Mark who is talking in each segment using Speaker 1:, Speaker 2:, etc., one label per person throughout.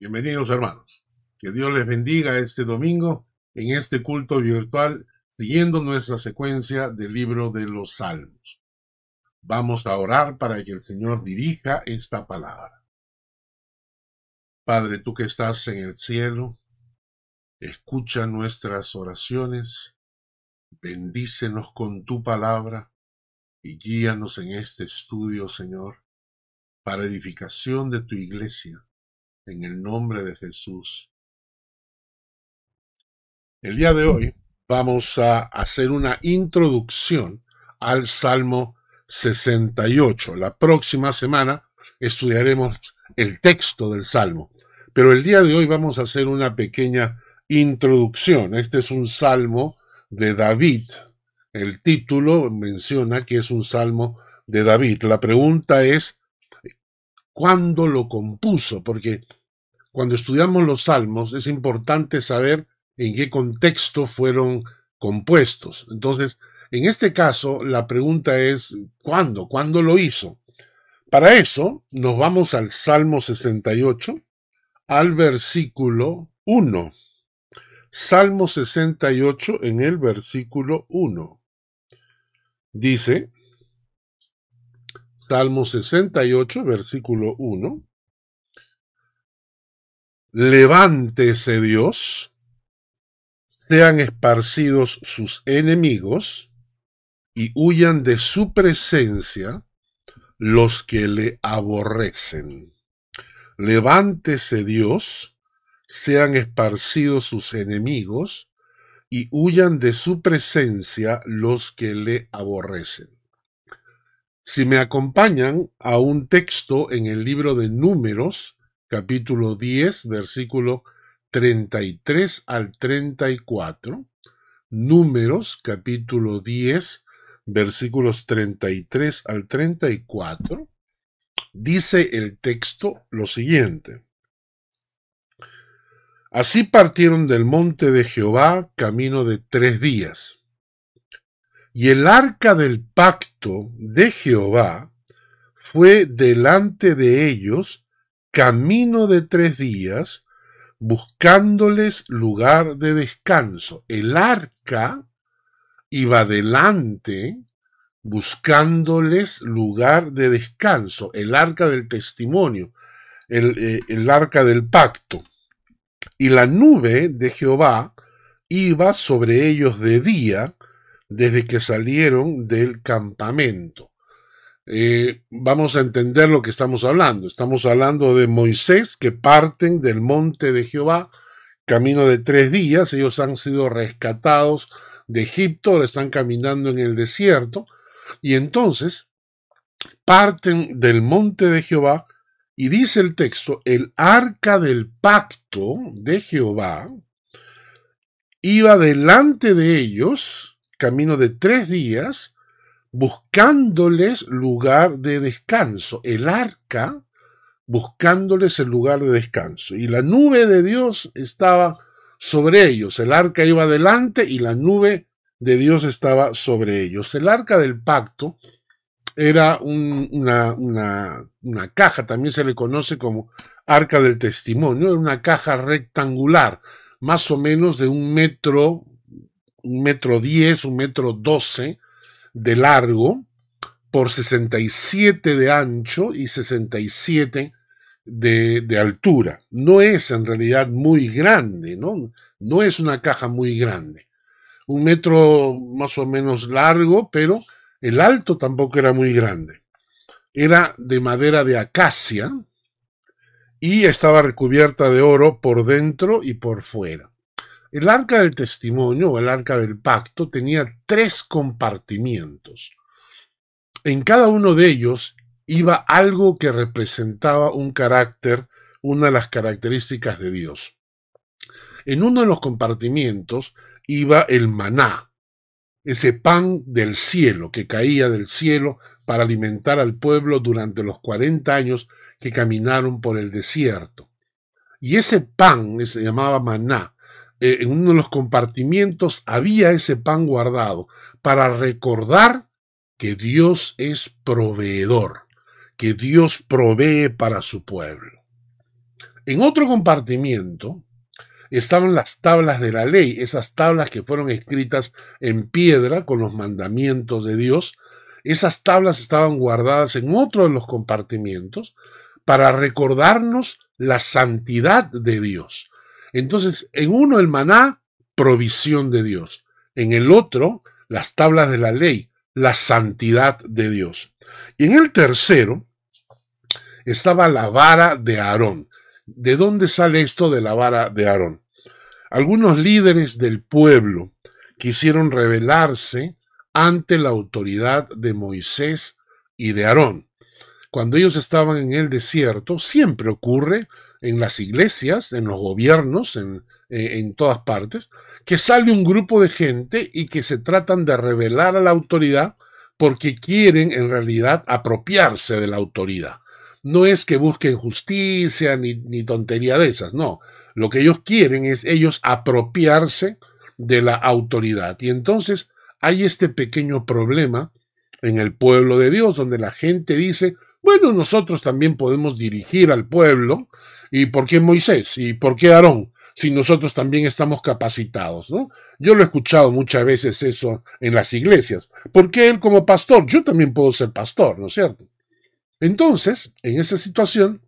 Speaker 1: Bienvenidos hermanos. Que Dios les bendiga este domingo en este culto virtual siguiendo nuestra secuencia del libro de los Salmos. Vamos a orar para que el Señor dirija esta palabra. Padre, tú que estás en el cielo, escucha nuestras oraciones, bendícenos con tu palabra y guíanos en este estudio, Señor, para edificación de tu iglesia en el nombre de Jesús. El día de hoy vamos a hacer una introducción al Salmo 68. La próxima semana estudiaremos el texto del Salmo, pero el día de hoy vamos a hacer una pequeña introducción. Este es un Salmo de David. El título menciona que es un Salmo de David. La pregunta es, ¿cuándo lo compuso? Porque cuando estudiamos los salmos es importante saber en qué contexto fueron compuestos. Entonces, en este caso, la pregunta es, ¿cuándo? ¿Cuándo lo hizo? Para eso, nos vamos al Salmo 68, al versículo 1. Salmo 68 en el versículo 1. Dice, Salmo 68, versículo 1. Levántese Dios, sean esparcidos sus enemigos y huyan de su presencia los que le aborrecen. Levántese Dios, sean esparcidos sus enemigos y huyan de su presencia los que le aborrecen. Si me acompañan a un texto en el libro de números, capítulo 10, versículo 33 al 34, Números, capítulo 10, versículos 33 al 34, dice el texto lo siguiente. Así partieron del monte de Jehová camino de tres días. Y el arca del pacto de Jehová fue delante de ellos camino de tres días, buscándoles lugar de descanso. El arca iba delante buscándoles lugar de descanso, el arca del testimonio, el, eh, el, arca del pacto. Y la nube de Jehová iba sobre ellos de día desde que salieron del campamento. Eh, vamos a entender lo que estamos hablando. Estamos hablando de Moisés que parten del monte de Jehová, camino de tres días. Ellos han sido rescatados de Egipto, están caminando en el desierto. Y entonces parten del monte de Jehová y dice el texto, el arca del pacto de Jehová iba delante de ellos, camino de tres días, buscándoles lugar de descanso. El arca buscándoles el lugar de descanso. Y la nube de Dios estaba sobre ellos. El arca iba adelante y la nube de Dios estaba sobre ellos. El arca del pacto era una, una, una, caja, también se le conoce como arca del testimonio, era una caja rectangular, más o menos de un metro, un metro diez, un metro doce, de largo por 67 de ancho y 67 de, de, altura. No es en realidad muy grande, ¿no? No es una caja muy grande. Un metro más o menos largo, pero el alto tampoco era muy grande. Era de madera de acacia y estaba recubierta de oro por dentro y por fuera. El arca del testimonio o el arca del pacto tenía tres compartimientos. En cada uno de ellos iba algo que representaba un carácter, una de las características de Dios. En uno de los compartimientos iba el maná, ese pan del cielo que caía del cielo para alimentar al pueblo durante los 40 años que caminaron por el desierto. Y ese pan se llamaba maná, eh, en uno de los compartimientos había ese pan guardado para recordar que Dios es proveedor, que Dios provee para su pueblo. En otro compartimiento estaban las tablas de la ley, esas tablas que fueron escritas en piedra con los mandamientos de Dios. Esas tablas estaban guardadas en otro de los compartimientos para recordarnos la santidad de Dios. Entonces, en uno el maná, provisión de Dios. En el otro, las tablas de la ley, la santidad de Dios. Y en el tercero estaba la vara de Aarón. ¿De dónde sale esto de la vara de Aarón? Algunos líderes del pueblo quisieron rebelarse ante la autoridad de Moisés y de Aarón. Cuando ellos estaban en el desierto, siempre ocurre en las iglesias, en los gobiernos, en, eh, en todas partes, que sale un grupo de gente y que se tratan de rebelar a la autoridad porque quieren en realidad apropiarse de la autoridad. No es que busquen justicia ni, ni tontería de esas, no. Lo que ellos quieren es ellos apropiarse de la autoridad. Y entonces hay este pequeño problema en el pueblo de Dios, donde la gente dice, bueno, nosotros también podemos dirigir al pueblo, ¿y por qué Moisés? ¿Y por qué Aarón? Si nosotros también estamos capacitados, ¿no? Yo lo he escuchado muchas veces eso en las iglesias. ¿Por qué él como pastor? Yo también puedo ser pastor, ¿no es cierto? Entonces, en esa situación,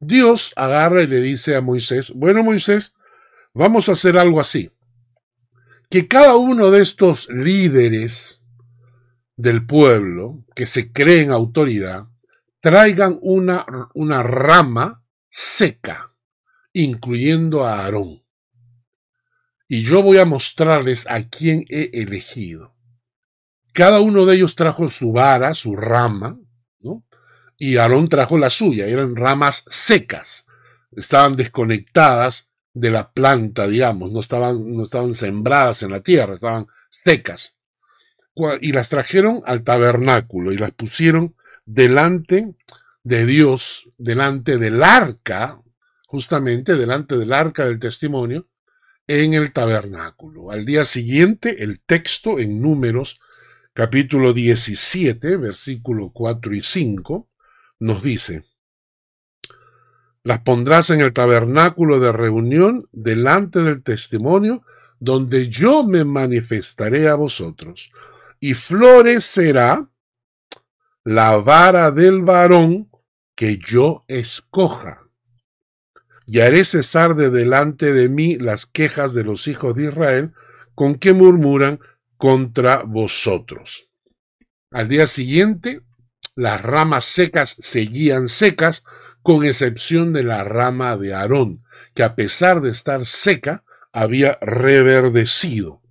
Speaker 1: Dios agarra y le dice a Moisés, bueno Moisés, vamos a hacer algo así. Que cada uno de estos líderes del pueblo que se creen autoridad traigan una, una rama seca, incluyendo a Aarón y yo voy a mostrarles a quién he elegido. Cada uno de ellos trajo su vara, su rama, ¿no? y Aarón trajo la suya, eran ramas secas, estaban desconectadas de la planta, digamos, no estaban, no estaban sembradas en la tierra, estaban secas. Y las trajeron al tabernáculo y las pusieron delante de Dios, delante del arca, justamente delante del arca del testimonio, en el tabernáculo. Al día siguiente, el texto en números capítulo 17, versículo 4 y 5, nos dice, las pondrás en el tabernáculo de reunión delante del testimonio, donde yo me manifestaré a vosotros, y florecerá la vara del varón que yo escoja y haré cesar de delante de mí las quejas de los hijos de Israel con que murmuran contra vosotros. Al día siguiente, las ramas secas seguían secas, con excepción de la rama de Aarón, que a pesar de estar seca, había reverdecido.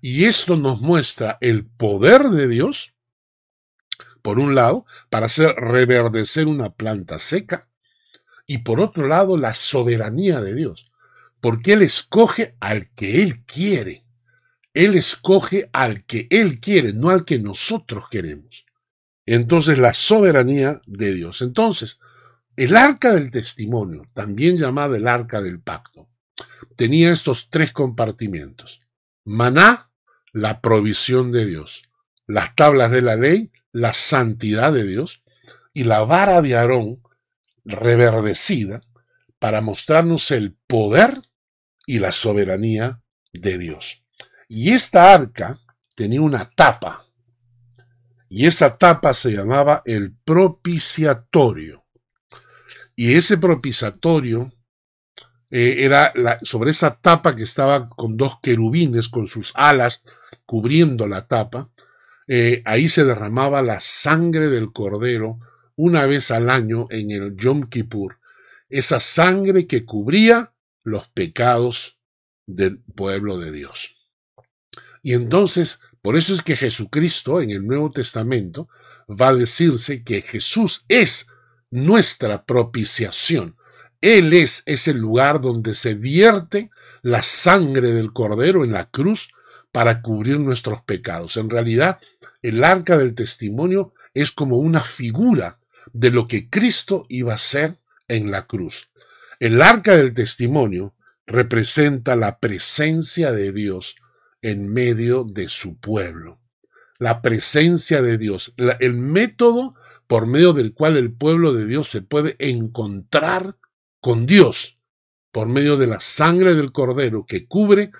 Speaker 1: Y esto nos muestra el poder de Dios, por un lado, para hacer reverdecer una planta seca, y por otro lado la soberanía de Dios, porque Él escoge al que Él quiere. Él escoge al que Él quiere, no al que nosotros queremos. Entonces la soberanía de Dios. Entonces, el arca del testimonio, también llamada el arca del pacto, tenía estos tres compartimientos. Maná, la provisión de Dios. Las tablas de la ley, la santidad de Dios. Y la vara de Aarón, reverdecida para mostrarnos el poder y la soberanía de Dios. Y esta arca tenía una tapa, y esa tapa se llamaba el propiciatorio. Y ese propiciatorio eh, era sobre esa tapa que estaba con dos querubines con sus alas cubriendo la tapa, eh, ahí se derramaba la sangre del cordero una vez al año en el Yom Kippur, esa sangre que cubría los pecados del pueblo de Dios. Y entonces, por eso es que Jesucristo en el Nuevo Testamento va a decirse que Jesús es nuestra propiciación. Él es ese lugar donde se vierte la sangre del Cordero en la cruz para cubrir nuestros pecados. En realidad, el arca del testimonio es como una figura de lo que Cristo iba a ser en la cruz. El arca del testimonio representa la presencia de Dios en medio de su pueblo. La presencia de Dios, el método por medio del cual el pueblo de Dios se puede encontrar con Dios por medio de la sangre del Cordero que cubre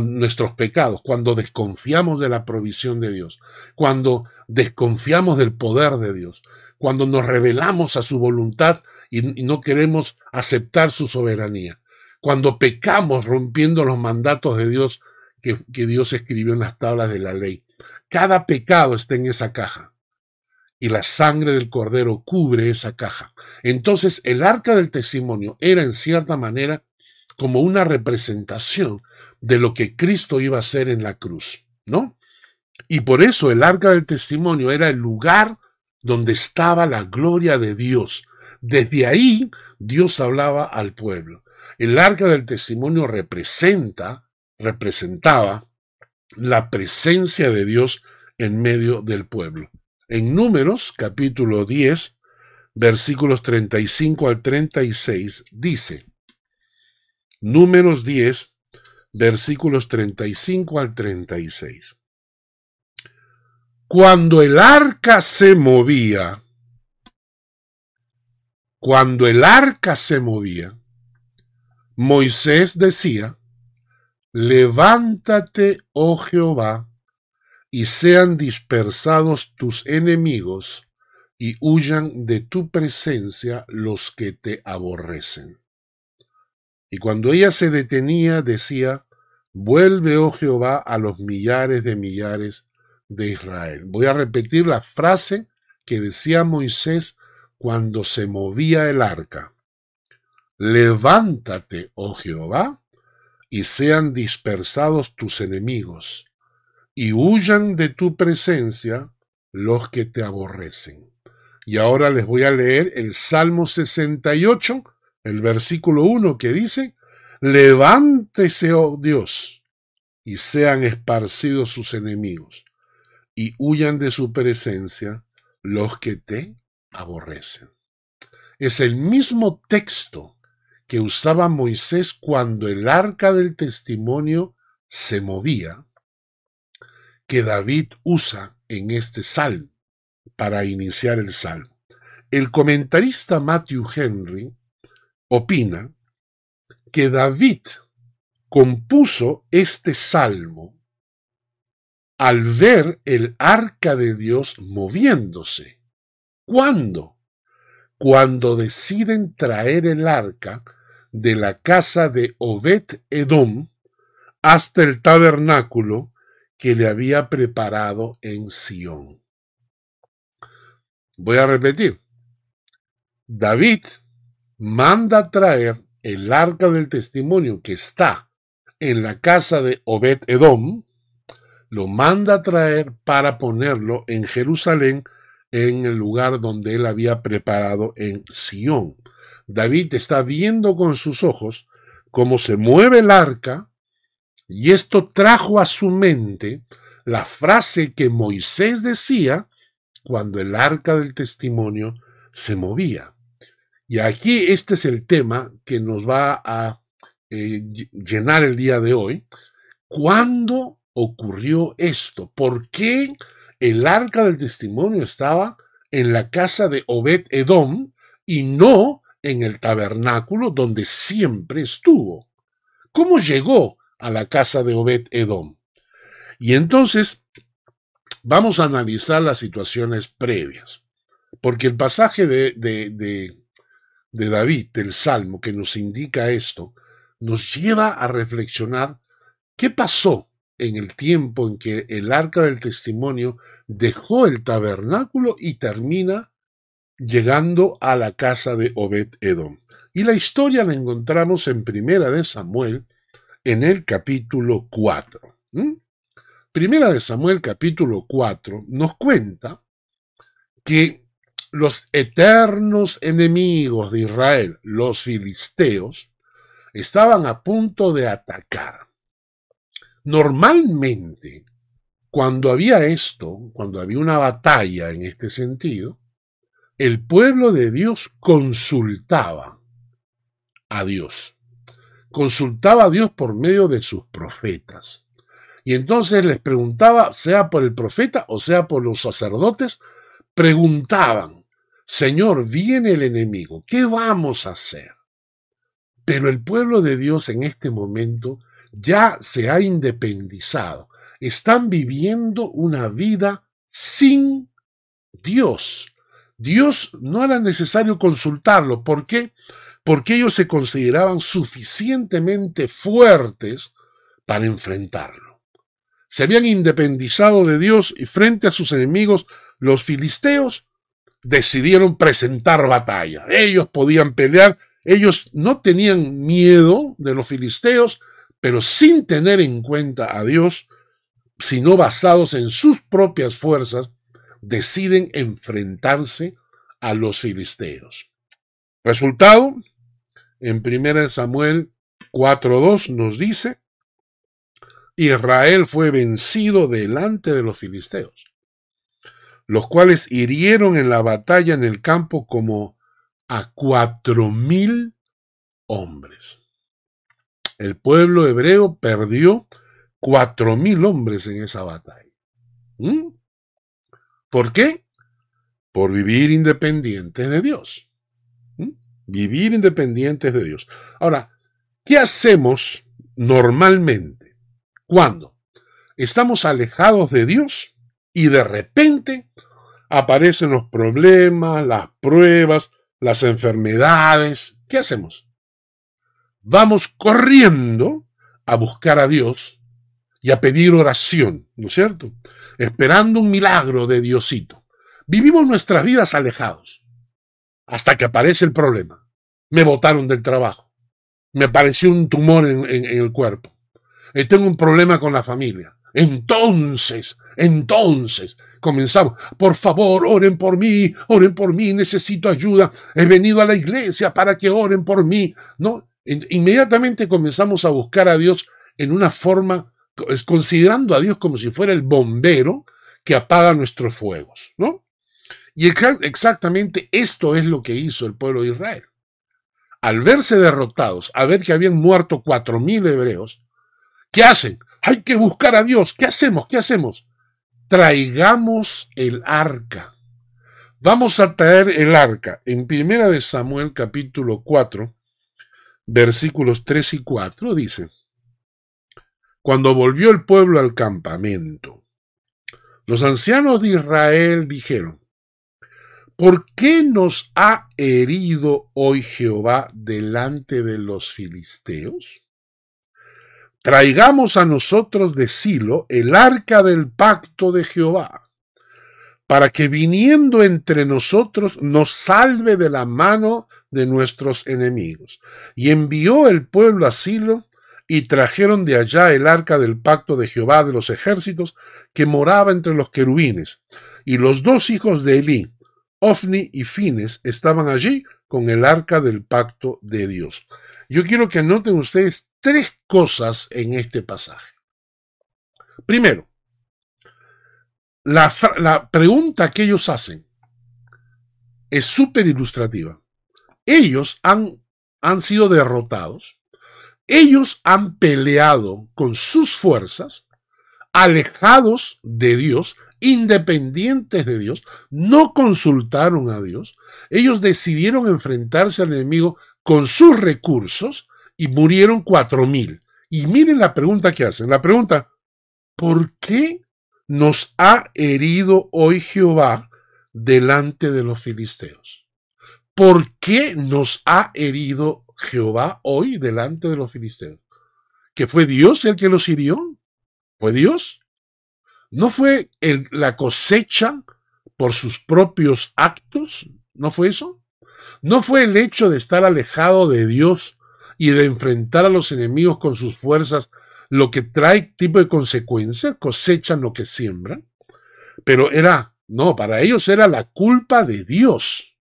Speaker 1: nuestros pecados, cuando desconfiamos de la provisión de Dios, cuando desconfiamos del poder de Dios, cuando nos revelamos a su voluntad y, no queremos aceptar su soberanía, cuando pecamos rompiendo los mandatos de Dios que Dios escribió en las tablas de la ley. Cada pecado está en esa caja y la sangre del cordero cubre esa caja. Entonces el arca del testimonio era en cierta manera como una representación de lo que Cristo iba a hacer en la cruz, ¿no? Y por eso el arca del testimonio era el lugar donde estaba la gloria de Dios. Desde ahí Dios hablaba al pueblo. El arca del testimonio representa, representaba la presencia de Dios en medio del pueblo. En Números, capítulo 10, versículos 35 al 36, dice, Números 10, versículos 35 al 36. Cuando el arca se movía, cuando el arca se movía, Moisés decía, Levántate, oh Jehová, y sean dispersados tus enemigos, y huyan de tu presencia los que te aborrecen. Y cuando ella se detenía, decía, Vuelve, oh Jehová, a los millares de millares de Israel. Voy a repetir la frase que decía Moisés cuando se movía el arca. Levántate, oh Jehová, y sean dispersados tus enemigos, y huyan de tu presencia los que te aborrecen. Y ahora les voy a leer el Salmo 68, el versículo 1 que dice, Levántese, oh Dios, y sean esparcidos sus enemigos, y huyan de su presencia los que te aborrecen. Es el mismo texto que usaba Moisés cuando el arca del testimonio se movía, que David usa en este salmo para iniciar el salmo. El comentarista Matthew Henry opina que David compuso este salmo al ver el arca de Dios moviéndose. ¿Cuándo? Cuando deciden traer el arca de la casa de Obed Edom hasta el tabernáculo que le había preparado en Sión. Voy a repetir. David manda traer el arca del testimonio que está en la casa de Obed Edom, lo manda a traer para ponerlo en Jerusalén, en el lugar donde él había preparado en Sión. David está viendo con sus ojos cómo se mueve el arca, y esto trajo a su mente la frase que Moisés decía cuando el arca del testimonio se movía. Y aquí este es el tema que nos va a eh, llenar el día de hoy. ¿Cuándo ocurrió esto? ¿Por qué el arca del testimonio estaba en la casa de Obed Edom y no en el tabernáculo donde siempre estuvo? ¿Cómo llegó a la casa de Obed Edom? Y entonces vamos a analizar las situaciones previas, porque el pasaje de, David, del Salmo, que nos indica esto, nos lleva a reflexionar qué pasó en el tiempo en que el arca del testimonio dejó el tabernáculo y termina llegando a la casa de Obed Edom. Y la historia la encontramos en Primera de Samuel, en el capítulo 4. Primera de Samuel, capítulo 4, nos cuenta que los eternos enemigos de Israel, los filisteos, estaban a punto de atacar. Normalmente, cuando había esto, cuando había una batalla en este sentido, el pueblo de Dios consultaba a Dios. Consultaba a Dios por medio de sus profetas. Y entonces les preguntaba, sea por el profeta o sea por los sacerdotes, preguntaban, Señor, viene el enemigo, ¿qué vamos a hacer? Pero el pueblo de Dios en este momento ya se ha independizado. Están viviendo una vida sin Dios. Dios no era necesario consultarlo. ¿Por qué? Porque ellos se consideraban suficientemente fuertes para enfrentarlo. Se habían independizado de Dios y frente a sus enemigos, los filisteos, decidieron presentar batalla. Ellos podían pelear, ellos no tenían miedo de los filisteos, pero sin tener en cuenta a Dios, sino basados en sus propias fuerzas, deciden enfrentarse a los filisteos. Resultado, en 1 Samuel 4.2 nos dice, Israel fue vencido delante de los filisteos los cuales hirieron en la batalla en el campo como a cuatro mil hombres. El pueblo hebreo perdió cuatro mil hombres en esa batalla. ¿Mm? ¿Por qué? Por vivir independientes de Dios. ¿Mm? Vivir independientes de Dios. Ahora, ¿qué hacemos normalmente cuando estamos alejados de Dios? Y de repente aparecen los problemas, las pruebas, las enfermedades. ¿Qué hacemos? Vamos corriendo a buscar a Dios y a pedir oración, ¿no es cierto? Esperando un milagro de Diosito. Vivimos nuestras vidas alejados hasta que aparece el problema. Me botaron del trabajo. Me apareció un tumor en, el cuerpo. Y tengo un problema con la familia. Entonces, entonces, comenzamos. Por favor, oren por mí, oren por mí, necesito ayuda. He venido a la iglesia para que oren por mí. No, inmediatamente comenzamos a buscar a Dios en una forma, considerando a Dios como si fuera el bombero que apaga nuestros fuegos, ¿no? Y exactamente esto es lo que hizo el pueblo de Israel. Al verse derrotados, a ver que habían muerto cuatro mil hebreos, ¿qué hacen? Hay que buscar a Dios. ¿Qué hacemos? ¿Qué hacemos? Traigamos el arca. Vamos a traer el arca. En primera de Samuel capítulo 4, versículos 3 y 4 dice, Cuando volvió el pueblo al campamento, los ancianos de Israel dijeron, ¿por qué nos ha herido hoy Jehová delante de los filisteos? Traigamos a nosotros de Silo el arca del pacto de Jehová, para que viniendo entre nosotros nos salve de la mano de nuestros enemigos. Y envió el pueblo a Silo, y trajeron de allá el arca del pacto de Jehová de los ejércitos, que moraba entre los querubines. Y los dos hijos de Elí, Ofni y Fines, estaban allí con el arca del pacto de Dios. Yo quiero que anoten ustedes tres cosas en este pasaje. Primero, la, pregunta que ellos hacen es súper ilustrativa. Ellos han, han sido derrotados, ellos han peleado con sus fuerzas, alejados de Dios, independientes de Dios, no consultaron a Dios, ellos decidieron enfrentarse al enemigo con sus recursos y murieron cuatro mil. Y miren la pregunta que hacen. La pregunta, ¿por qué nos ha herido hoy Jehová delante de los filisteos? ¿Por qué nos ha herido Jehová hoy delante de los filisteos? ¿Que fue Dios el que los hirió? ¿Fue Dios? ¿No fue la cosecha por sus propios actos? ¿No fue eso? ¿No fue el hecho de estar alejado de Dios y de enfrentar a los enemigos con sus fuerzas lo que trae tipo de consecuencia? Cosechan lo que siembran. Pero era, no, para ellos era la culpa de Dios.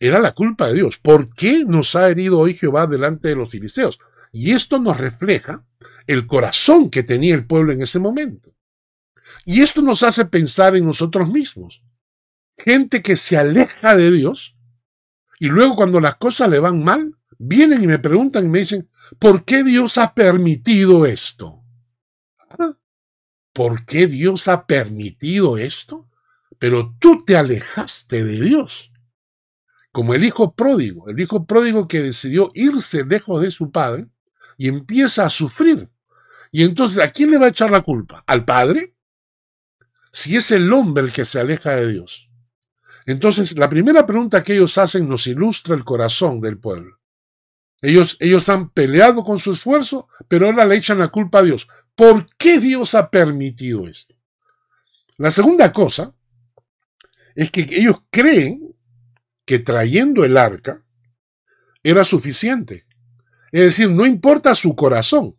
Speaker 1: Era la culpa de Dios. ¿Por qué nos ha herido hoy Jehová delante de los filisteos? Y esto nos refleja el corazón que tenía el pueblo en ese momento. Y esto nos hace pensar en nosotros mismos. Gente que se aleja de Dios y luego cuando las cosas le van mal, vienen y me preguntan y me dicen, ¿por qué Dios ha permitido esto? ¿Ah? ¿Por qué Dios ha permitido esto? Pero tú te alejaste de Dios. como el hijo pródigo, el hijo pródigo que decidió irse lejos de su padre y empieza a sufrir. Y entonces, ¿a quién le va a echar la culpa? ¿Al padre? Si es el hombre el que se aleja de Dios. Entonces, la primera pregunta que ellos hacen nos ilustra el corazón del pueblo. Ellos, ellos han peleado con su esfuerzo, pero ahora le echan la culpa a Dios. ¿Por qué Dios ha permitido esto? La segunda cosa es que ellos creen que trayendo el arca era suficiente. Es decir, no importa su corazón.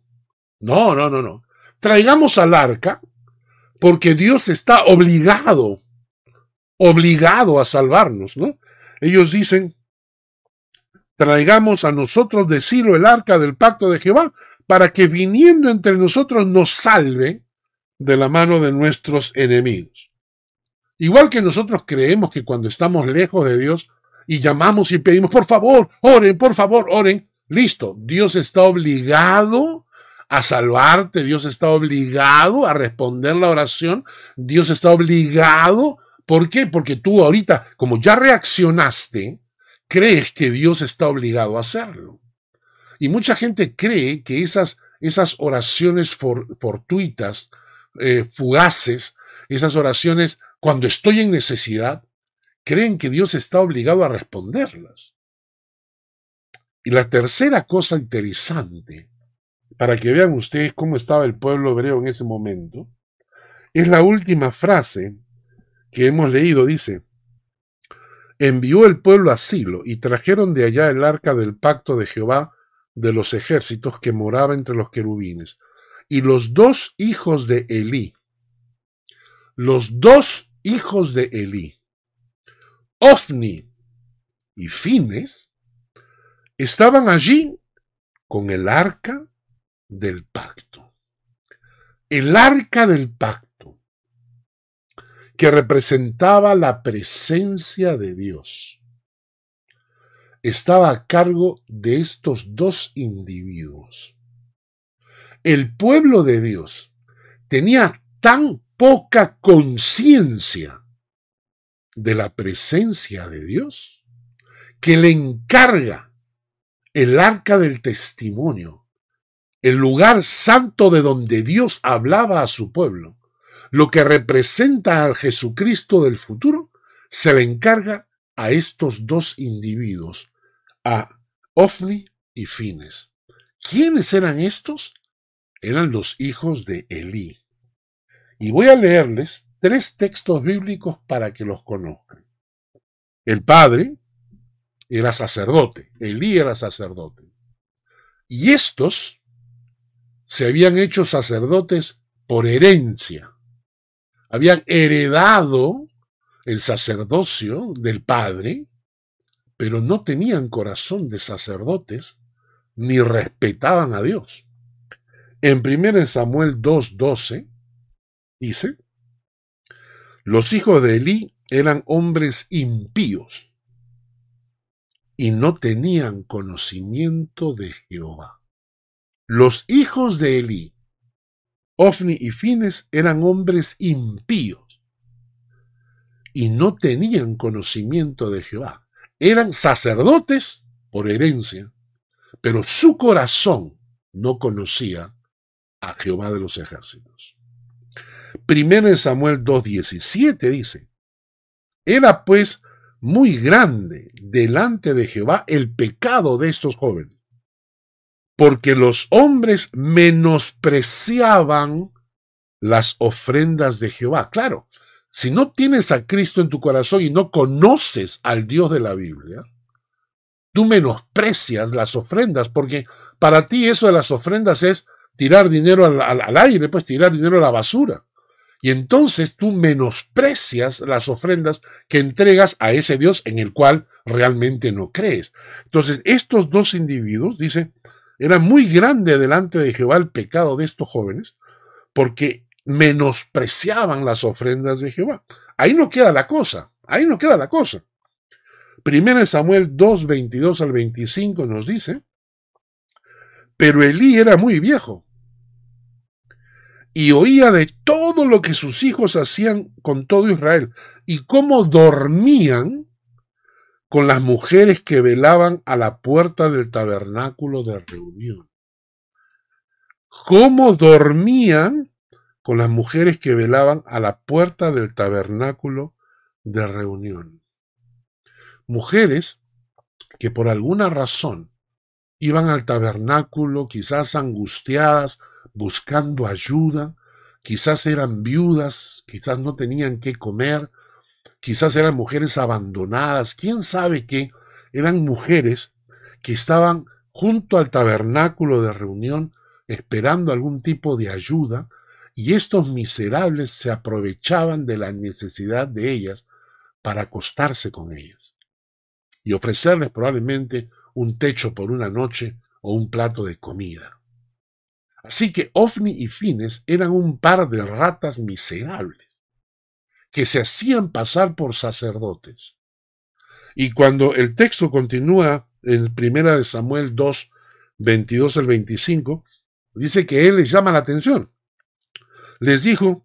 Speaker 1: No, no, no, no. Traigamos al arca porque Dios está obligado, obligado a salvarnos, ¿no? Ellos dicen, traigamos a nosotros de Silo el arca del pacto de Jehová, para que viniendo entre nosotros nos salve de la mano de nuestros enemigos. Igual que nosotros creemos que cuando estamos lejos de Dios y llamamos y pedimos, por favor, oren, por favor, oren, listo, Dios está obligado a salvarte, Dios está obligado a responder la oración, Dios está obligado, ¿por qué? Porque tú ahorita, como ya reaccionaste, crees que Dios está obligado a hacerlo. Y mucha gente cree que esas, esas oraciones fortuitas, eh, fugaces, esas oraciones cuando estoy en necesidad, creen que Dios está obligado a responderlas. Y la tercera cosa interesante, para que vean ustedes cómo estaba el pueblo hebreo en ese momento, es la última frase que hemos leído. Dice, envió el pueblo a Silo y trajeron de allá el arca del pacto de Jehová de los ejércitos que moraba entre los querubines. Y los dos hijos de Elí, los dos hijos de Elí, Ofni y Fines, estaban allí con el arca del pacto. El arca del pacto, que representaba la presencia de Dios estaba a cargo de estos dos individuos. El pueblo de Dios tenía tan poca conciencia de la presencia de Dios que le encarga el arca del testimonio, el lugar santo de donde Dios hablaba a su pueblo, lo que representa al Jesucristo del futuro, se le encarga a estos dos individuos a Ofni y Fines. ¿Quiénes eran estos? Eran los hijos de Elí. Y voy a leerles tres textos bíblicos para que los conozcan. El padre era sacerdote, Elí era sacerdote. Y estos se habían hecho sacerdotes por herencia. Habían heredado el sacerdocio del padre pero no tenían corazón de sacerdotes ni respetaban a Dios. En 1 Samuel 2.12 dice, los hijos de Elí eran hombres impíos y no tenían conocimiento de Jehová. Los hijos de Elí, Ofni y Fines, eran hombres impíos y no tenían conocimiento de Jehová eran sacerdotes por herencia, pero su corazón no conocía a Jehová de los ejércitos. Primero en Samuel 2.17 dice, era pues muy grande delante de Jehová el pecado de estos jóvenes, porque los hombres menospreciaban las ofrendas de Jehová. Claro, si no tienes a Cristo en tu corazón y no conoces al Dios de la Biblia, tú menosprecias las ofrendas, porque para ti eso de las ofrendas es tirar dinero al, aire, pues tirar dinero a la basura. Y entonces tú menosprecias las ofrendas que entregas a ese Dios en el cual realmente no crees. Entonces, estos dos individuos, dice, era muy grande delante de Jehová el pecado de estos jóvenes, porque menospreciaban las ofrendas de Jehová. Ahí no queda la cosa, ahí no queda la cosa. Primero Samuel 2, 22 al 25 nos dice, pero Elí era muy viejo y oía de todo lo que sus hijos hacían con todo Israel y cómo dormían con las mujeres que velaban a la puerta del tabernáculo de reunión. ¿Cómo dormían con las mujeres que velaban a la puerta del tabernáculo de reunión? Mujeres que por alguna razón iban al tabernáculo quizás angustiadas, buscando ayuda, quizás eran viudas, quizás no tenían qué comer, quizás eran mujeres abandonadas, quién sabe qué, eran mujeres que estaban junto al tabernáculo de reunión esperando algún tipo de ayuda, y estos miserables se aprovechaban de la necesidad de ellas para acostarse con ellas y ofrecerles probablemente un techo por una noche o un plato de comida. Así que Ofni y Fines eran un par de ratas miserables que se hacían pasar por sacerdotes. Y cuando el texto continúa en primera de Samuel 2, 22 al 25, dice que él les llama la atención. Les dijo,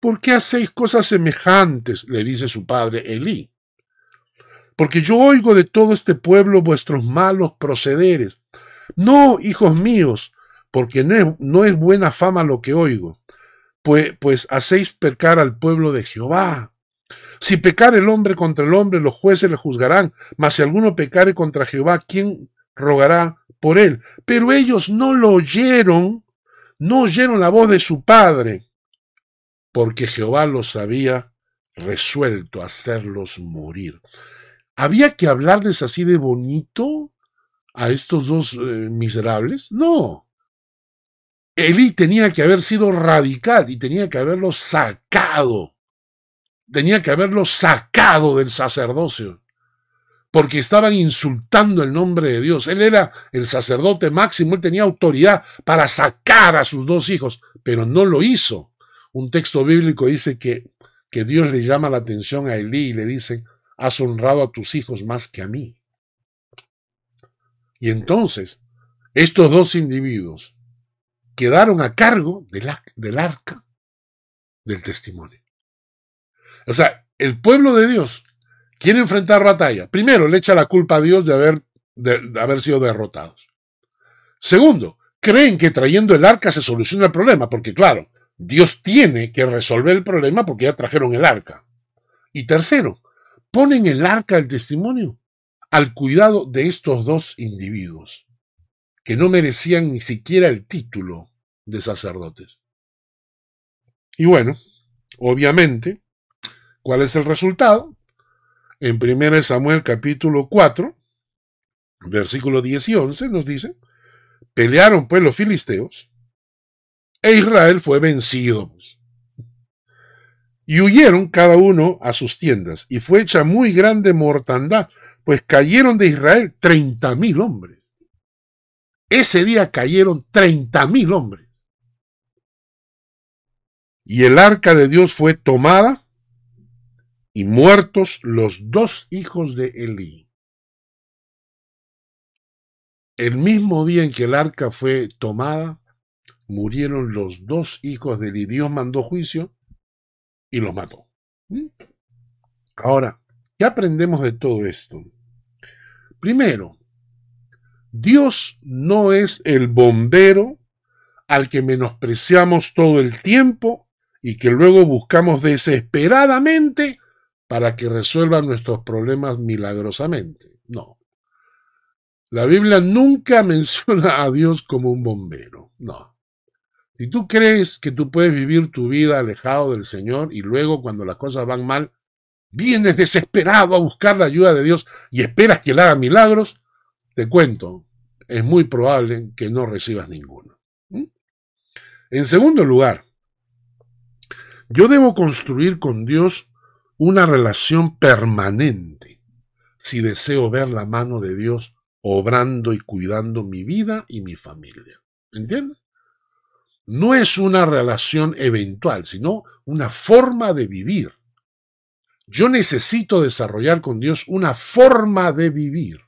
Speaker 1: ¿por qué hacéis cosas semejantes? le dice su padre Elí. Porque yo oigo de todo este pueblo vuestros malos procederes. No, hijos míos, porque no es, no es buena fama lo que oigo pues, pues hacéis pecar al pueblo de Jehová. Si pecar el hombre contra el hombre, los jueces le juzgarán, mas si alguno pecare contra Jehová, ¿quién rogará por él? Pero ellos no lo oyeron, no oyeron la voz de su padre, porque Jehová los había resuelto a hacerlos morir. ¿Había que hablarles así de bonito a estos dos eh, miserables? No. Elí tenía que haber sido radical y tenía que haberlo sacado. Tenía que haberlo sacado del sacerdocio. Porque estaban insultando el nombre de Dios. Él era el sacerdote máximo, él tenía autoridad para sacar a sus dos hijos, pero no lo hizo. Un texto bíblico dice que, que Dios le llama la atención a Elí y le dice, has honrado a tus hijos más que a mí. Y entonces, estos dos individuos quedaron a cargo del, arca del testimonio. O sea, el pueblo de Dios quiere enfrentar batalla. Primero, le echa la culpa a Dios de haber, de, haber sido derrotados. Segundo, creen que trayendo el arca se soluciona el problema, porque claro, Dios tiene que resolver el problema porque ya trajeron el arca. Y tercero, ponen el arca del testimonio al cuidado de estos dos individuos, que no merecían ni siquiera el título de sacerdotes. Y bueno, obviamente, ¿cuál es el resultado? En 1 Samuel capítulo 4, versículos 10 y 11 nos dice, pelearon pues los filisteos e Israel fue vencido. Pues. Y huyeron cada uno a sus tiendas y fue hecha muy grande mortandad, pues cayeron de Israel treinta mil hombres. Ese día cayeron treinta mil hombres. Y el arca de Dios fue tomada y muertos los dos hijos de Elí. El mismo día en que el arca fue tomada, murieron los dos hijos de Elí. Dios mandó juicio y los mató. Ahora, ¿qué aprendemos de todo esto? Primero, Dios no es el bombero al que menospreciamos todo el tiempo y que luego buscamos desesperadamente para que resuelva nuestros problemas milagrosamente. No. La Biblia nunca menciona a Dios como un bombero. No. Si tú crees que tú puedes vivir tu vida alejado del Señor y luego cuando las cosas van mal, vienes desesperado a buscar la ayuda de Dios y esperas que Él haga milagros, te cuento, es muy probable que no recibas ninguno. En segundo lugar, yo debo construir con Dios una relación permanente si deseo ver la mano de Dios obrando y cuidando mi vida y mi familia. ¿Entiendes? No es una relación eventual, sino una forma de vivir. Yo necesito desarrollar con Dios una forma de vivir,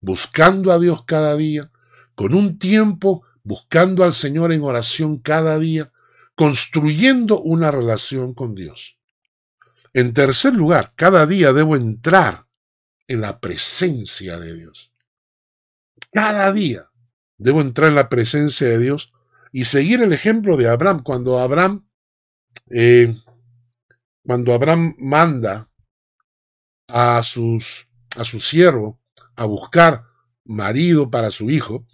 Speaker 1: buscando a Dios cada día, con un tiempo buscando al Señor en oración cada día, construyendo una relación con Dios. En tercer lugar, cada día debo entrar en la presencia de Dios. Cada día debo entrar en la presencia de Dios y seguir el ejemplo de Abraham. Cuando Abraham, eh, cuando Abraham manda a, sus, a su siervo a buscar marido para su hijo,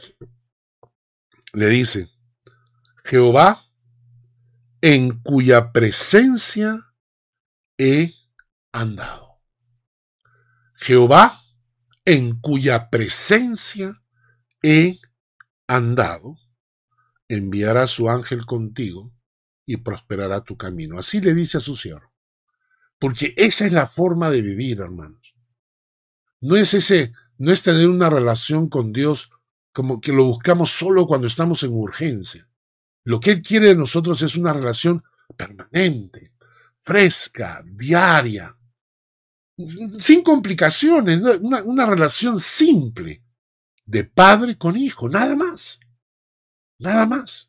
Speaker 1: le dice, Jehová, en cuya presencia he andado. Jehová, en cuya presencia he andado, enviará su ángel contigo y prosperará tu camino. Así le dice a su siervo. Porque esa es la forma de vivir, hermanos. No es ese, no es tener una relación con Dios como que lo buscamos solo cuando estamos en urgencia. Lo que Él quiere de nosotros es una relación permanente, fresca, diaria, sin complicaciones, una, una relación simple de padre con hijo, nada más. Nada más.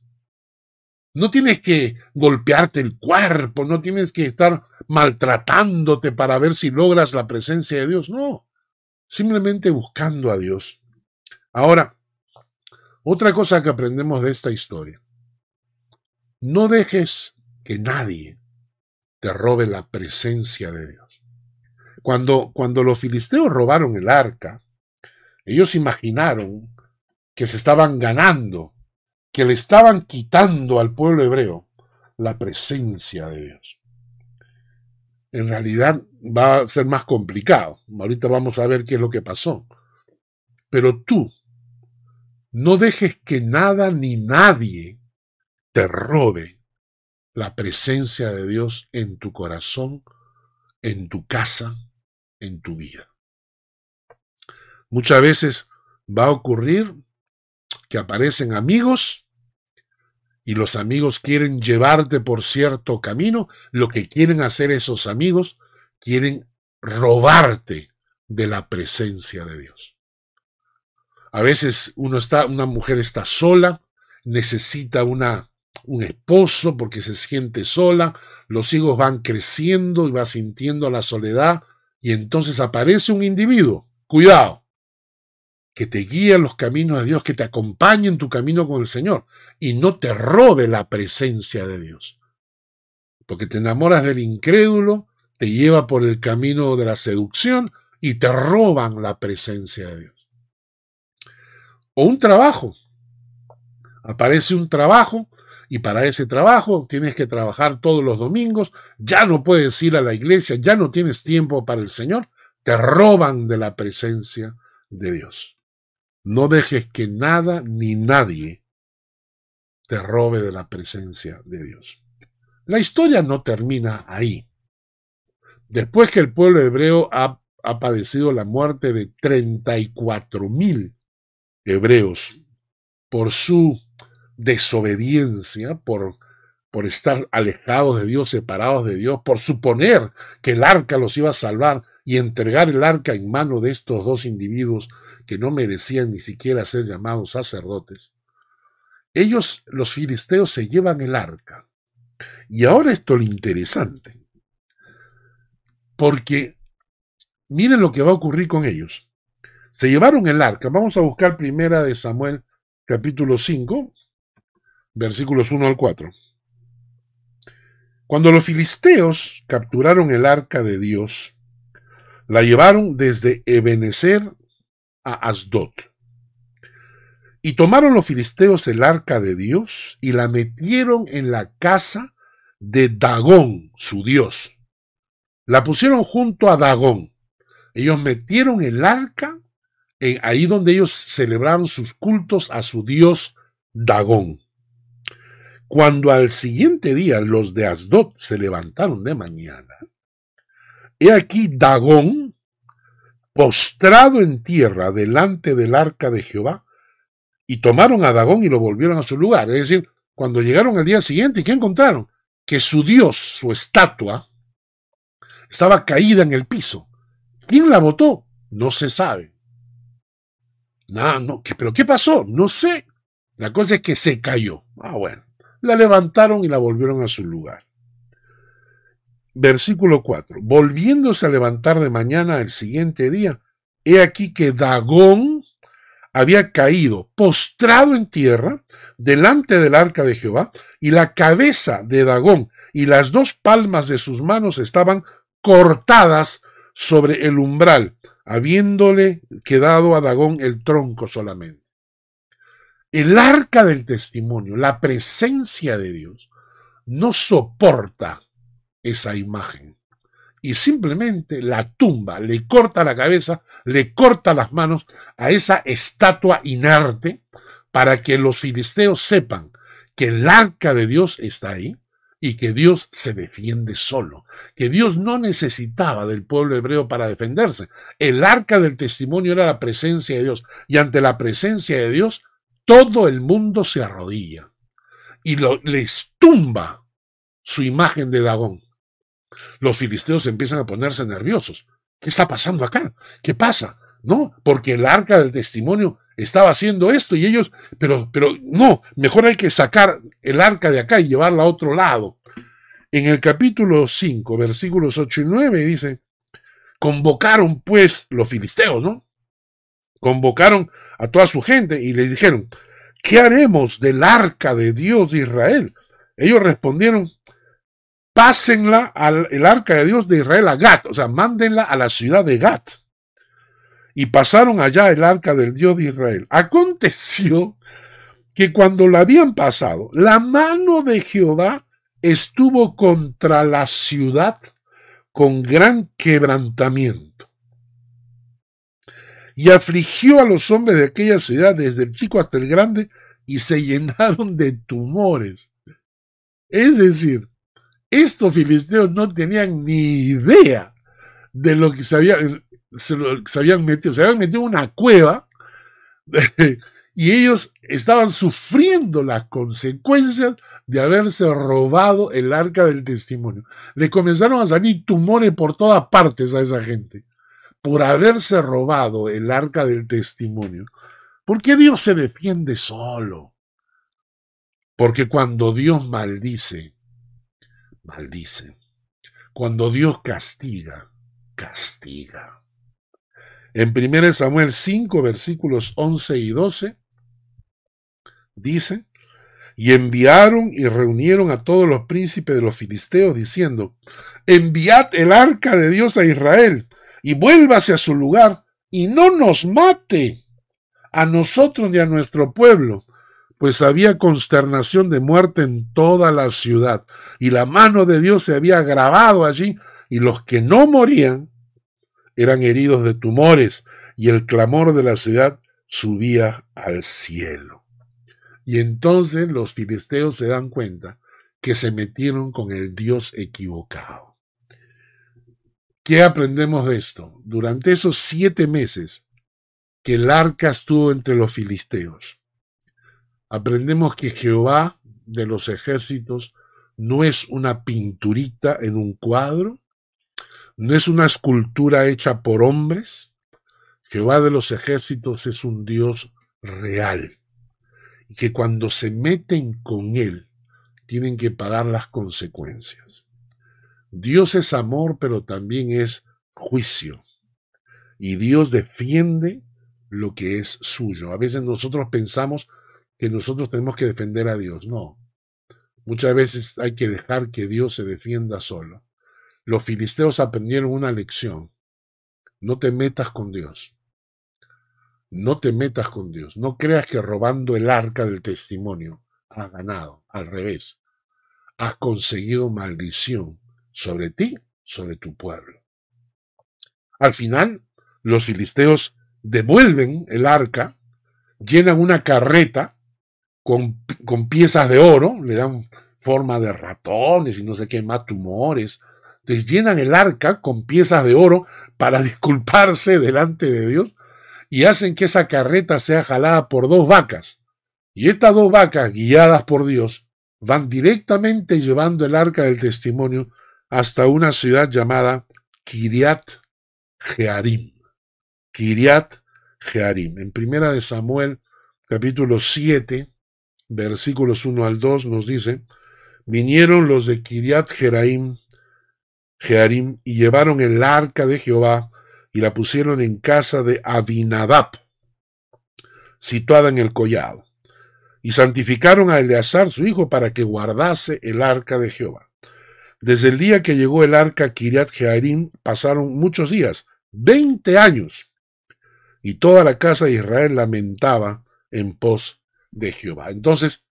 Speaker 1: No tienes que golpearte el cuerpo, no tienes que estar maltratándote para ver si logras la presencia de Dios, no. Simplemente buscando a Dios. Ahora, otra cosa que aprendemos de esta historia. No dejes que nadie te robe la presencia de Dios. Cuando, cuando los filisteos robaron el arca, ellos imaginaron que se estaban ganando que le estaban quitando al pueblo hebreo la presencia de Dios. En realidad va a ser más complicado. Ahorita vamos a ver qué es lo que pasó. Pero tú, no dejes que nada ni nadie te robe la presencia de Dios en tu corazón, en tu casa, en tu vida. Muchas veces va a ocurrir que aparecen amigos y los amigos quieren llevarte por cierto camino, lo que quieren hacer esos amigos, quieren robarte de la presencia de Dios. A veces uno está, una mujer está sola, necesita una, un esposo porque se siente sola, los hijos van creciendo y va sintiendo la soledad y entonces aparece un individuo. Cuidado, que te guíe en los caminos de Dios, que te acompañe en tu camino con el Señor y no te robe la presencia de Dios. Porque te enamoras del incrédulo, te lleva por el camino de la seducción y te roban la presencia de Dios. O un trabajo. Aparece un trabajo y para ese trabajo tienes que trabajar todos los domingos, ya no puedes ir a la iglesia, ya no tienes tiempo para el Señor, te roban de la presencia de Dios. No dejes que nada ni nadie te robe de la presencia de Dios. La historia no termina ahí. Después que el pueblo hebreo ha, padecido la muerte de 34 mil hebreos por su desobediencia, por, por estar alejados de Dios, separados de Dios, por suponer que el arca los iba a salvar y entregar el arca en mano de estos dos individuos que no merecían ni siquiera ser llamados sacerdotes, ellos, los filisteos, se llevan el arca. Y ahora esto es lo interesante, porque miren lo que va a ocurrir con ellos. Se llevaron el arca. Vamos a buscar primera de Samuel capítulo 5, versículos 1 al 4. Cuando los filisteos capturaron el arca de Dios, la llevaron desde Ebenezer a Asdod. Y tomaron los filisteos el arca de Dios y la metieron en la casa de Dagón, su dios. La pusieron junto a Dagón. Ellos metieron el arca en, ahí donde ellos celebraban sus cultos a su dios Dagón. Cuando al siguiente día los de Asdod se levantaron de mañana, he aquí Dagón postrado en tierra delante del arca de Jehová, y tomaron a Dagón y lo volvieron a su lugar. Es decir, cuando llegaron al día siguiente, ¿qué encontraron? Que su dios, su estatua, estaba caída en el piso. ¿Quién la botó? No se sabe. No, no, ¿pero qué pasó? No sé. La cosa es que se cayó. Ah, bueno. La levantaron y la volvieron a su lugar. Versículo 4. Volviéndose a levantar de mañana el siguiente día, he aquí que Dagón había caído postrado en tierra delante del arca de Jehová, y la cabeza de Dagón y las dos palmas de sus manos estaban cortadas sobre el umbral, habiéndole quedado a Dagón el tronco solamente. El arca del testimonio, la presencia de Dios, no soporta esa imagen y simplemente la tumba, le corta la cabeza, le corta las manos a esa estatua inerte para que los filisteos sepan que el arca de Dios está ahí y que Dios se defiende solo, que Dios no necesitaba del pueblo hebreo para defenderse. El arca del testimonio era la presencia de Dios y ante la presencia de Dios todo el mundo se arrodilla y lo, les tumba su imagen de Dagón. Los filisteos empiezan a ponerse nerviosos. ¿Qué está pasando acá? ¿Qué pasa? No, porque el arca del testimonio estaba haciendo esto y ellos, pero, pero no, mejor hay que sacar el arca de acá y llevarla a otro lado. En el capítulo 5, versículos 8 y 9 dice, convocaron pues los filisteos, ¿no? Convocaron a toda su gente y les dijeron, ¿qué haremos del arca de Dios de Israel? Ellos respondieron, pásenla al el arca de Dios de Israel a Gat, o sea, mándenla a la ciudad de Gat y pasaron allá el arca del Dios de Israel. Aconteció que cuando la habían pasado, la mano de Jehová estuvo contra la ciudad con gran quebrantamiento. Y afligió a los hombres de aquella ciudad, desde el chico hasta el grande, y se llenaron de tumores. Es decir, estos filisteos no tenían ni idea de lo que se había, se, habían metido, se habían metido en una cueva y ellos estaban sufriendo las consecuencias de haberse robado el arca del testimonio. Le comenzaron a salir tumores por todas partes a esa gente por haberse robado el arca del testimonio. ¿Por qué Dios se defiende solo? Porque cuando Dios maldice, maldice. Cuando Dios castiga, castiga. En 1 Samuel 5, versículos 11 y 12, dice, y enviaron y reunieron a todos los príncipes de los filisteos, diciendo, enviad el arca de Dios a Israel, y vuélvase a su lugar, y no nos mate a nosotros ni a nuestro pueblo, pues había consternación de muerte en toda la ciudad, y la mano de Dios se había grabado allí, y los que no morían eran heridos de tumores y el clamor de la ciudad subía al cielo. Y entonces los filisteos se dan cuenta que se metieron con el Dios equivocado. ¿Qué aprendemos de esto? Durante esos siete meses que el arca estuvo entre los filisteos, aprendemos que Jehová de los ejércitos no es una pinturita en un cuadro, no es una escultura hecha por hombres. Jehová de los ejércitos es un Dios real. Y que cuando se meten con Él, tienen que pagar las consecuencias. Dios es amor, pero también es juicio. Y Dios defiende lo que es suyo. A veces nosotros pensamos que nosotros tenemos que defender a Dios. No. Muchas veces hay que dejar que Dios se defienda solo. Los filisteos aprendieron una lección. No te metas con Dios. No te metas con Dios. No creas que robando el arca del testimonio has ganado. Al revés. Has conseguido maldición sobre ti, sobre tu pueblo. Al final, los filisteos devuelven el arca, llenan una carreta con, con piezas de oro, le dan forma de ratones y no sé qué más, tumores, les llenan el arca con piezas de oro para disculparse delante de Dios y hacen que esa carreta sea jalada por dos vacas. Y estas dos vacas, guiadas por Dios, van directamente llevando el arca del testimonio hasta una ciudad llamada Kiriat Jearim. Kiriat Jearim. En primera de Samuel, capítulo 7, versículos 1 al 2, nos dice, vinieron los de Kiriat Jearim Jearim y llevaron el arca de Jehová y la pusieron en casa de Abinadab, situada en el collado. Y santificaron a Eleazar, su hijo, para que guardase el arca de Jehová. Desde el día que llegó el arca a Kiriat Jearim pasaron muchos días, veinte años, y toda la casa de Israel lamentaba en pos de Jehová. Entonces,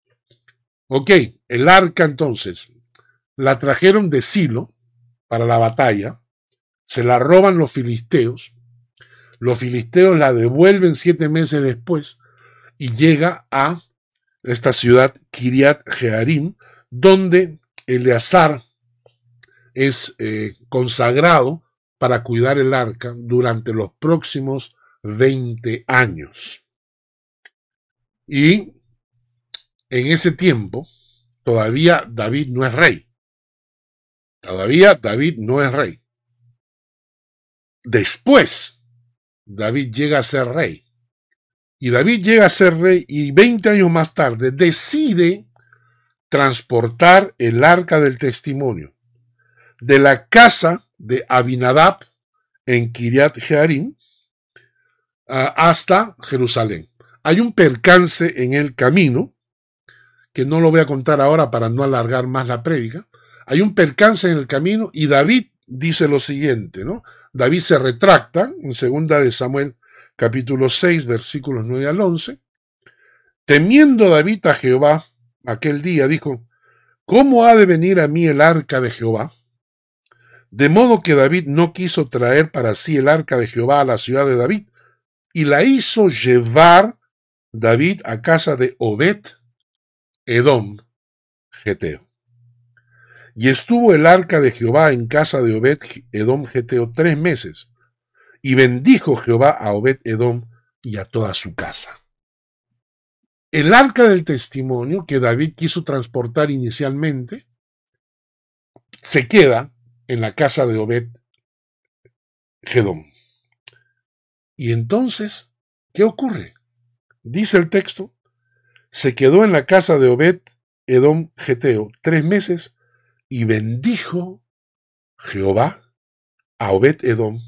Speaker 1: ok, el arca entonces la trajeron de Silo para la batalla, se la roban los filisteos, los filisteos la devuelven siete meses después y llega a esta ciudad Kiriat Jearim, donde Eleazar es eh, consagrado para cuidar el arca durante los próximos 20 años. Y en ese tiempo, todavía David no es rey. Todavía David no es rey. Después, David llega a ser rey. Y David llega a ser rey y 20 años más tarde decide transportar el arca del testimonio de la casa de Abinadab en Kiriat Jearim hasta Jerusalén. Hay un percance en el camino, que no lo voy a contar ahora para no alargar más la prédica. Hay un percance en el camino y David dice lo siguiente, ¿no? David se retracta en segunda de Samuel capítulo 6 versículos 9 al 11. Temiendo David a Jehová aquel día, dijo, ¿cómo ha de venir a mí el arca de Jehová? De modo que David no quiso traer para sí el arca de Jehová a la ciudad de David, y la hizo llevar David a casa de Obed, Edom, Geteo. Y estuvo el arca de Jehová en casa de Obed, Edom, Geteo tres meses, y bendijo Jehová a Obed, Edom y a toda su casa. El arca del testimonio que David quiso transportar inicialmente se queda en la casa de Obed, Gedom. Y entonces, ¿qué ocurre? Dice el texto, se quedó en la casa de Obed Edom Geteo tres meses y bendijo Jehová a Obed Edom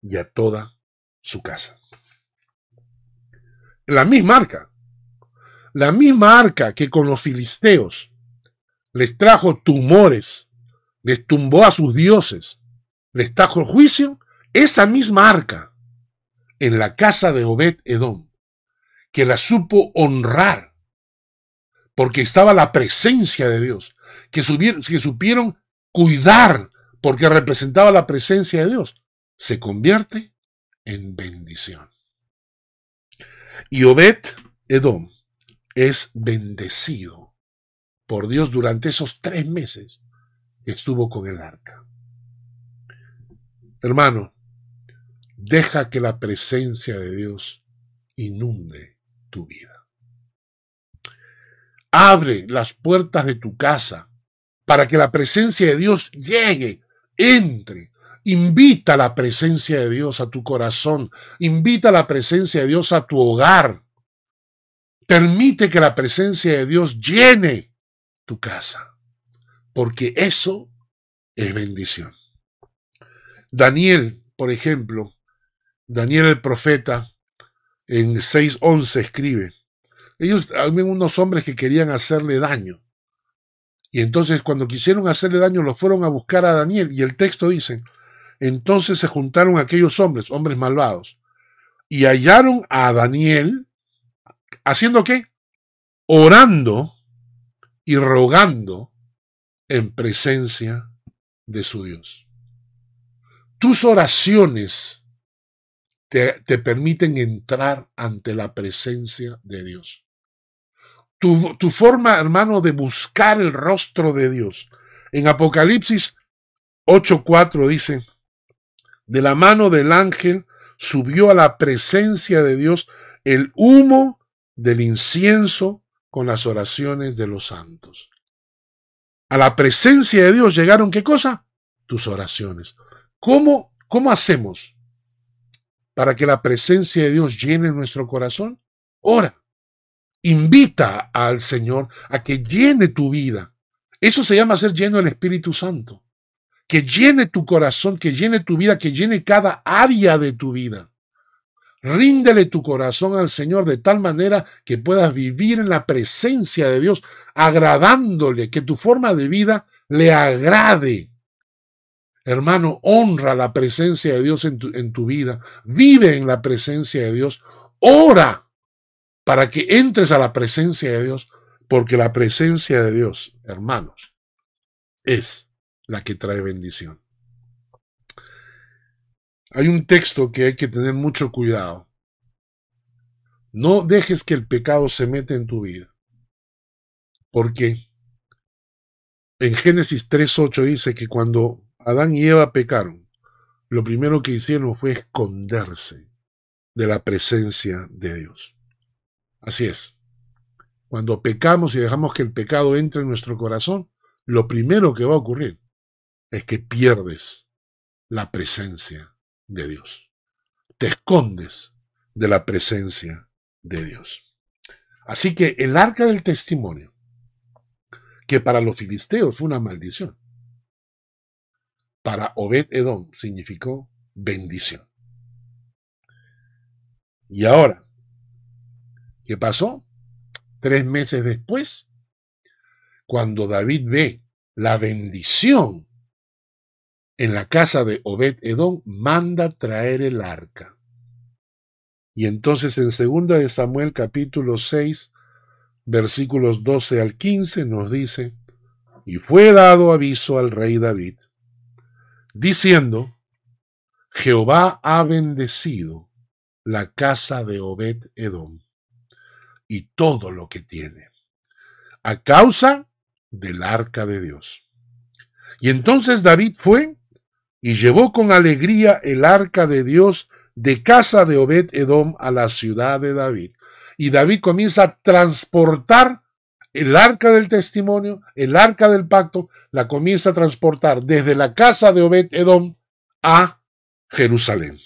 Speaker 1: y a toda su casa. La misma arca, la misma arca que con los filisteos les trajo tumores, les tumbó a sus dioses, les trajo juicio, esa misma arca en la casa de Obed Edom, que la supo honrar, porque estaba la presencia de Dios, que, supieron cuidar, porque representaba la presencia de Dios, se convierte en bendición. Y Obed Edom es bendecido por Dios durante esos tres meses que estuvo con el arca. Hermano, Deja que la presencia de Dios inunde tu vida. Abre las puertas de tu casa para que la presencia de Dios llegue, entre. Invita la presencia de Dios a tu corazón. Invita la presencia de Dios a tu hogar. Permite que la presencia de Dios llene tu casa, porque eso es bendición. Daniel, por ejemplo, Daniel el profeta en 6.11 escribe, ellos, habían unos hombres que querían hacerle daño. Y entonces cuando quisieron hacerle daño, los fueron a buscar a Daniel. Y el texto dice, entonces se juntaron aquellos hombres, hombres malvados, y hallaron a Daniel, haciendo qué? Orando y rogando en presencia de su Dios. Tus oraciones te, permiten entrar ante la presencia de Dios. Tu, tu forma, hermano, de buscar el rostro de Dios. En Apocalipsis 8.4 dice, de la mano del ángel subió a la presencia de Dios el humo del incienso con las oraciones de los santos. A la presencia de Dios llegaron qué cosa? Tus oraciones. ¿Cómo, cómo hacemos? para que la presencia de Dios llene nuestro corazón? Ora. Invita al Señor a que llene tu vida. Eso se llama ser lleno del Espíritu Santo. que llene tu corazón, que llene tu vida, que llene cada área de tu vida. Ríndele tu corazón al Señor de tal manera que puedas vivir en la presencia de Dios, agradándole, que tu forma de vida le agrade. Hermano, honra la presencia de Dios en tu, en tu vida, vive en la presencia de Dios, ora para que entres a la presencia de Dios, porque la presencia de Dios, hermanos, es la que trae bendición. Hay un texto que hay que tener mucho cuidado. No dejes que el pecado se meta en tu vida. Porque en Génesis 3.8 dice que cuando Adán y Eva pecaron, lo primero que hicieron fue esconderse de la presencia de Dios. Así es. Cuando pecamos y dejamos que el pecado entre en nuestro corazón, lo primero que va a ocurrir es que pierdes la presencia de Dios. Te escondes de la presencia de Dios. Así que el arca del testimonio, que para los filisteos fue una maldición, para Obed Edom significó bendición. Y ahora, ¿qué pasó? Tres meses después, cuando David ve la bendición en la casa de Obed Edom, manda traer el arca. Y entonces en segunda de Samuel capítulo 6, versículos 12 al 15 nos dice, y fue dado aviso al rey David, diciendo, Jehová ha bendecido la casa de Obed Edom y todo lo que tiene, a causa del arca de Dios. Y entonces David fue y llevó con alegría el arca de Dios de casa de Obed Edom a la ciudad de David. Y David comienza a transportar el arca del testimonio, el arca del pacto, la comienza a transportar desde la casa de Obed Edom a Jerusalén.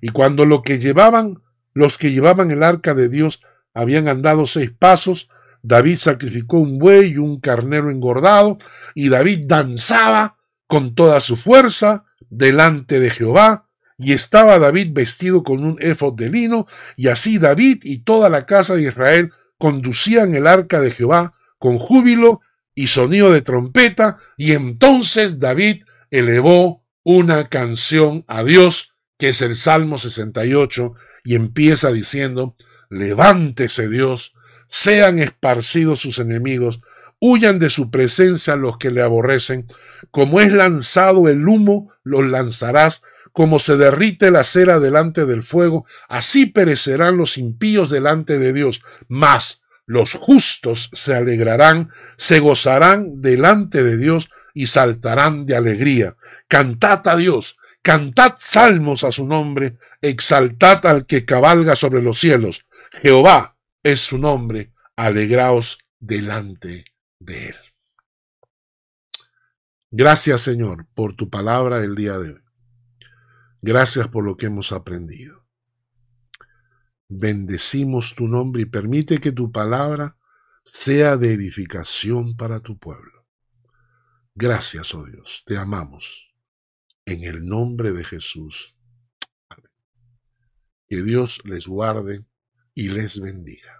Speaker 1: Y cuando lo que llevaban, los que llevaban el arca de Dios habían andado seis pasos, David sacrificó un buey y un carnero engordado, y David danzaba con toda su fuerza delante de Jehová, y estaba David vestido con un efod de lino, y así David y toda la casa de Israel conducían el arca de Jehová con júbilo y sonido de trompeta, y entonces David elevó una canción a Dios, que es el Salmo 68, y empieza diciendo, Levántese Dios, sean esparcidos sus enemigos, huyan de su presencia los que le aborrecen, como es lanzado el humo, los lanzarás, como se derrite la cera delante del fuego, así perecerán los impíos delante de Dios, mas los justos se alegrarán, se gozarán delante de Dios y saltarán de alegría. Cantad a Dios, cantad salmos a su nombre, exaltad al que cabalga sobre los cielos. Jehová es su nombre, alegraos delante de él. Gracias Señor por tu palabra el día de hoy. Gracias por lo que hemos aprendido. Bendecimos tu nombre y permite que tu palabra sea de edificación para tu pueblo. Gracias, oh Dios, te amamos. En el nombre de Jesús. Que Dios les guarde y les bendiga.